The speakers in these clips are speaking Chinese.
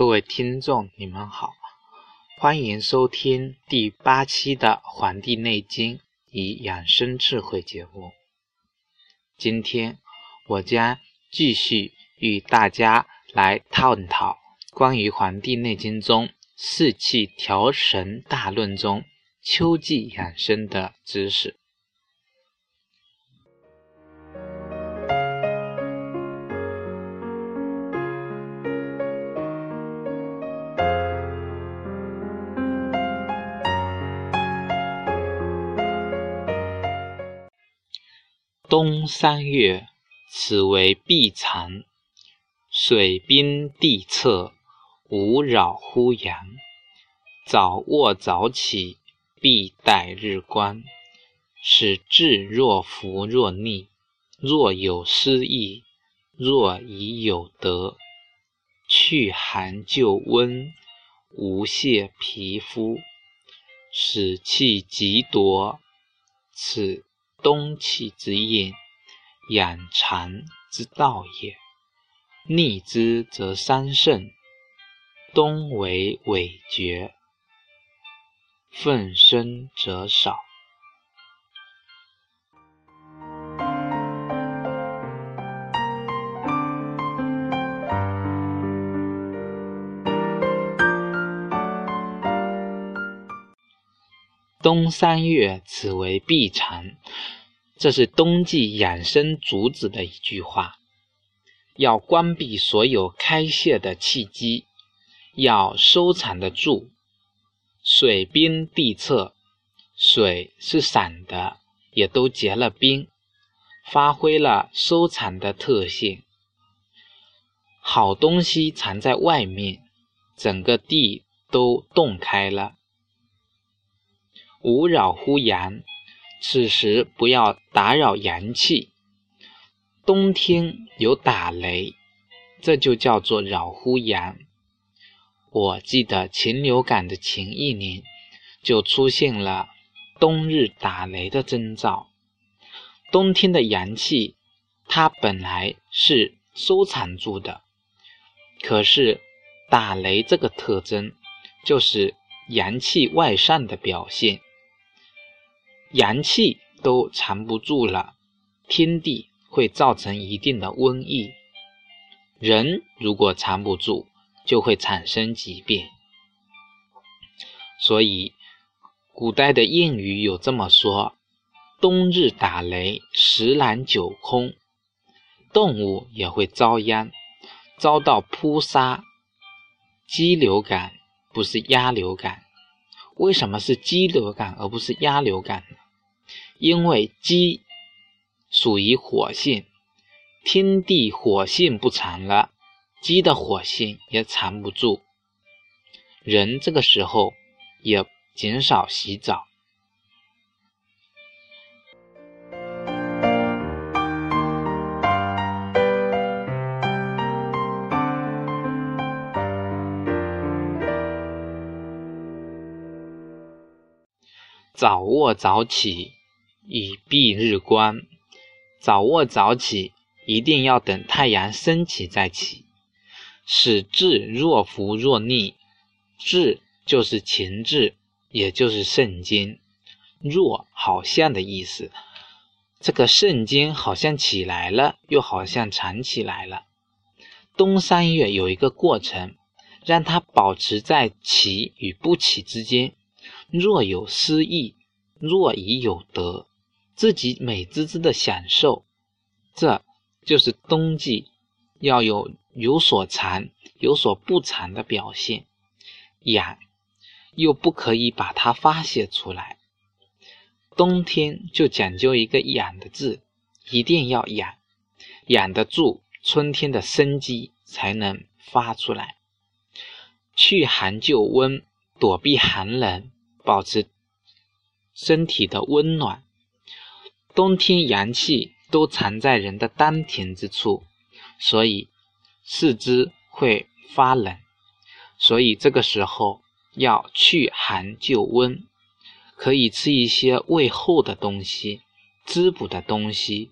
各位听众，你们好，欢迎收听第八期的《黄帝内经与养生智慧》节目。今天我将继续与大家来探讨关于《黄帝内经》中四气调神大论中秋季养生的知识。三月，此为闭藏，水冰地侧，无扰乎阳。早卧早起，必待日光，使志若浮若逆，若有失意，若已有得，去寒就温，无泄皮肤，使气极夺。此。冬气之应，养肠之道也。逆之则伤肾，冬为痿厥，奋生则少。冬三月，此为闭藏。这是冬季养生主旨的一句话。要关闭所有开泄的气机，要收藏得住。水冰地侧，水是散的，也都结了冰，发挥了收藏的特性。好东西藏在外面，整个地都冻开了。勿扰乎阳，此时不要打扰阳气。冬天有打雷，这就叫做扰乎阳。我记得禽流感的前一年就出现了冬日打雷的征兆。冬天的阳气，它本来是收藏住的，可是打雷这个特征就是阳气外散的表现。阳气都藏不住了，天地会造成一定的瘟疫。人如果藏不住，就会产生疾病。所以，古代的谚语有这么说：“冬日打雷，十篮九空。”动物也会遭殃，遭到扑杀。鸡流感不是鸭流感，为什么是鸡流感而不是鸭流感呢？因为鸡属于火性，天地火性不藏了，鸡的火性也藏不住。人这个时候也减少洗澡。早卧早起。以避日光，早卧早起，一定要等太阳升起再起。使志若浮若逆，志就是情志，也就是肾经。若好像的意思，这个肾经好像起来了，又好像藏起来了。冬三月有一个过程，让它保持在起与不起之间。若有失意，若已有得。自己美滋滋的享受，这就是冬季要有有所藏、有所不藏的表现。养又不可以把它发泄出来，冬天就讲究一个养的字，一定要养，养得住春天的生机，才能发出来。去寒就温，躲避寒冷，保持身体的温暖。冬天阳气都藏在人的丹田之处，所以四肢会发冷。所以这个时候要去寒就温，可以吃一些味厚的东西、滋补的东西。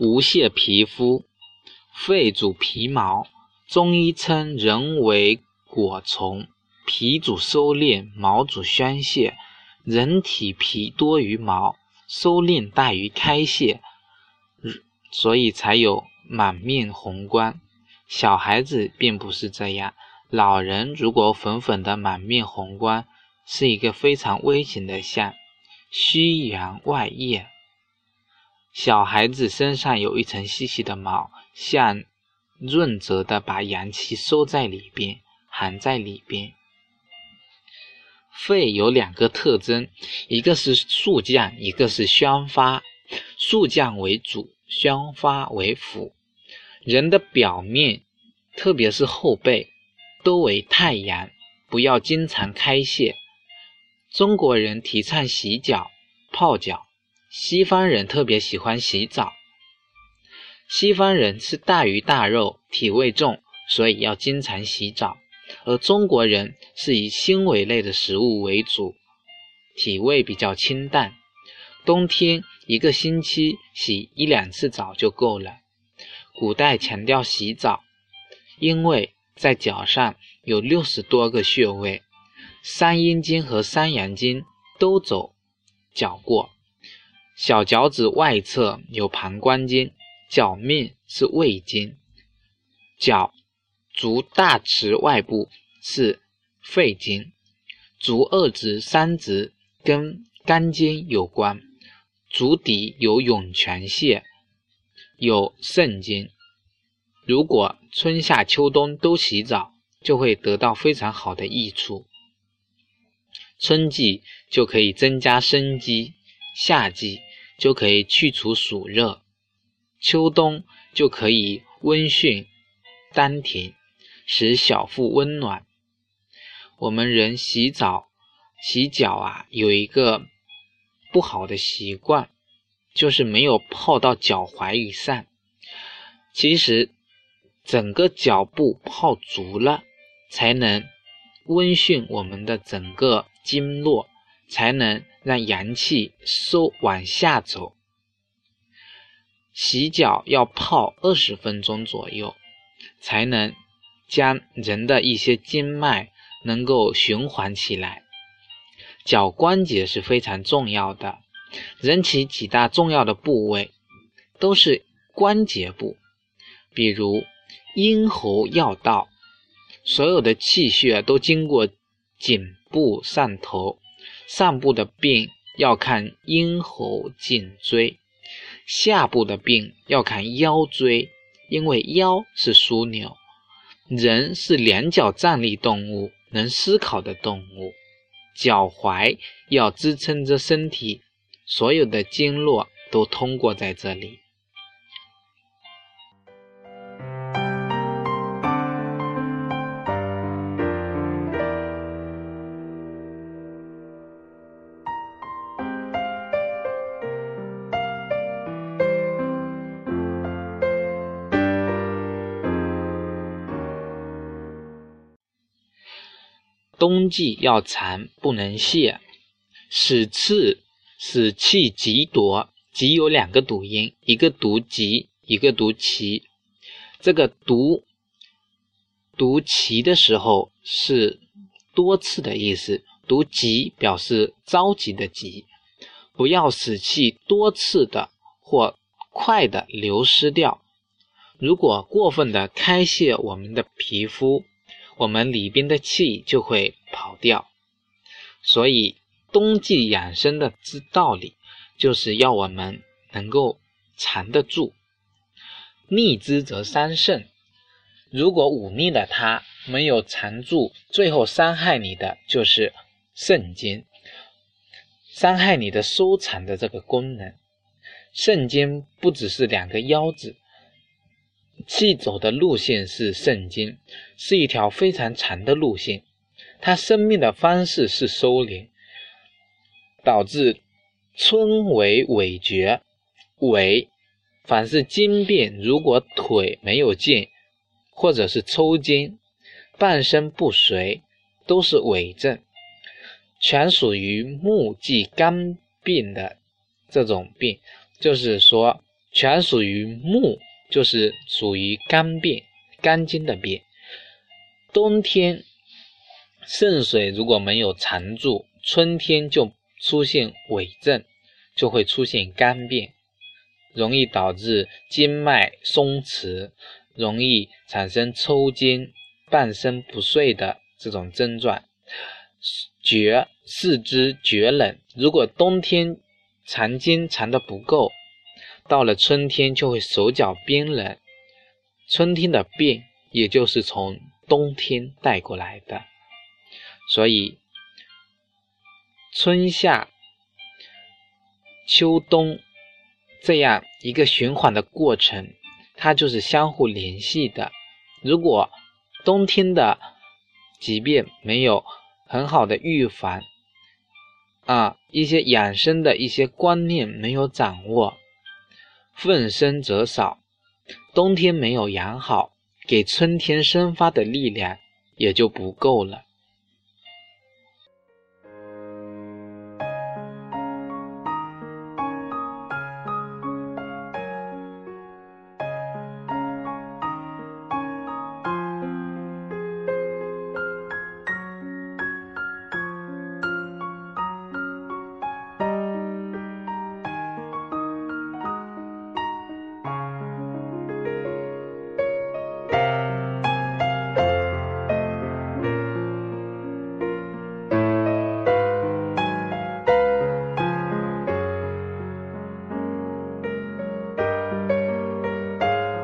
无泄皮肤，肺主皮毛，中医称人为果虫，皮主收敛，毛主宣泄。人体皮多于毛，收敛大于开泄，所以才有满面红光。小孩子并不是这样，老人如果粉粉的满面红光，是一个非常危险的象，虚阳外溢。小孩子身上有一层细细的毛，像润泽的把阳气收在里边，含在里边。肺有两个特征，一个是肃降，一个是宣发。肃降为主，宣发为辅。人的表面，特别是后背，都为太阳，不要经常开泄。中国人提倡洗脚、泡脚。西方人特别喜欢洗澡。西方人吃大鱼大肉，体味重，所以要经常洗澡；而中国人是以纤维类的食物为主，体味比较清淡。冬天一个星期洗一两次澡就够了。古代强调洗澡，因为在脚上有六十多个穴位，三阴经和三阳经都走脚过。小脚趾外侧有膀胱经，脚面是胃经，脚足大趾外部是肺经，足二趾、三趾跟肝经有关，足底有涌泉穴，有肾经。如果春夏秋冬都洗澡，就会得到非常好的益处。春季就可以增加生机，夏季。就可以去除暑热，秋冬就可以温煦丹田，使小腹温暖。我们人洗澡、洗脚啊，有一个不好的习惯，就是没有泡到脚踝以上。其实，整个脚部泡足了，才能温煦我们的整个经络。才能让阳气收往下走。洗脚要泡二十分钟左右，才能将人的一些经脉能够循环起来。脚关节是非常重要的，人体几大重要的部位都是关节部，比如咽喉要道，所有的气血都经过颈部上头。上部的病要看咽喉、颈椎；下部的病要看腰椎，因为腰是枢纽。人是两脚站立动物，能思考的动物，脚踝要支撑着身体，所有的经络都通过在这里。冬季要藏，不能泄。使刺，使气极夺。极有两个读音，一个读极，一个读奇。这个读读齐的时候是多次的意思，读急表示着急的急。不要使气多次的或快的流失掉。如果过分的开泄我们的皮肤。我们里边的气就会跑掉，所以冬季养生的之道理，就是要我们能够藏得住。逆之则伤肾，如果忤逆了它，没有藏住，最后伤害你的就是肾经，伤害你的收藏的这个功能。肾经不只是两个腰子。气走的路线是肾经，是一条非常长的路线。它生命的方式是收敛，导致春为尾绝。尾，凡是经变，如果腿没有劲，或者是抽筋，半身不遂，都是尾症，全属于木季肝病的这种病。就是说，全属于木，就是属于肝变、肝经的变。冬天肾水如果没有藏住，春天就出现痿症，就会出现肝变，容易导致经脉松弛，容易产生抽筋、半身不遂的这种症状。觉四肢觉冷，如果冬天藏经藏的不够，到了春天就会手脚冰冷。春天的病，也就是从。冬天带过来的，所以春夏秋冬这样一个循环的过程，它就是相互联系的。如果冬天的疾病没有很好的预防，啊，一些养生的一些观念没有掌握，奋生则少，冬天没有养好。给春天生发的力量也就不够了。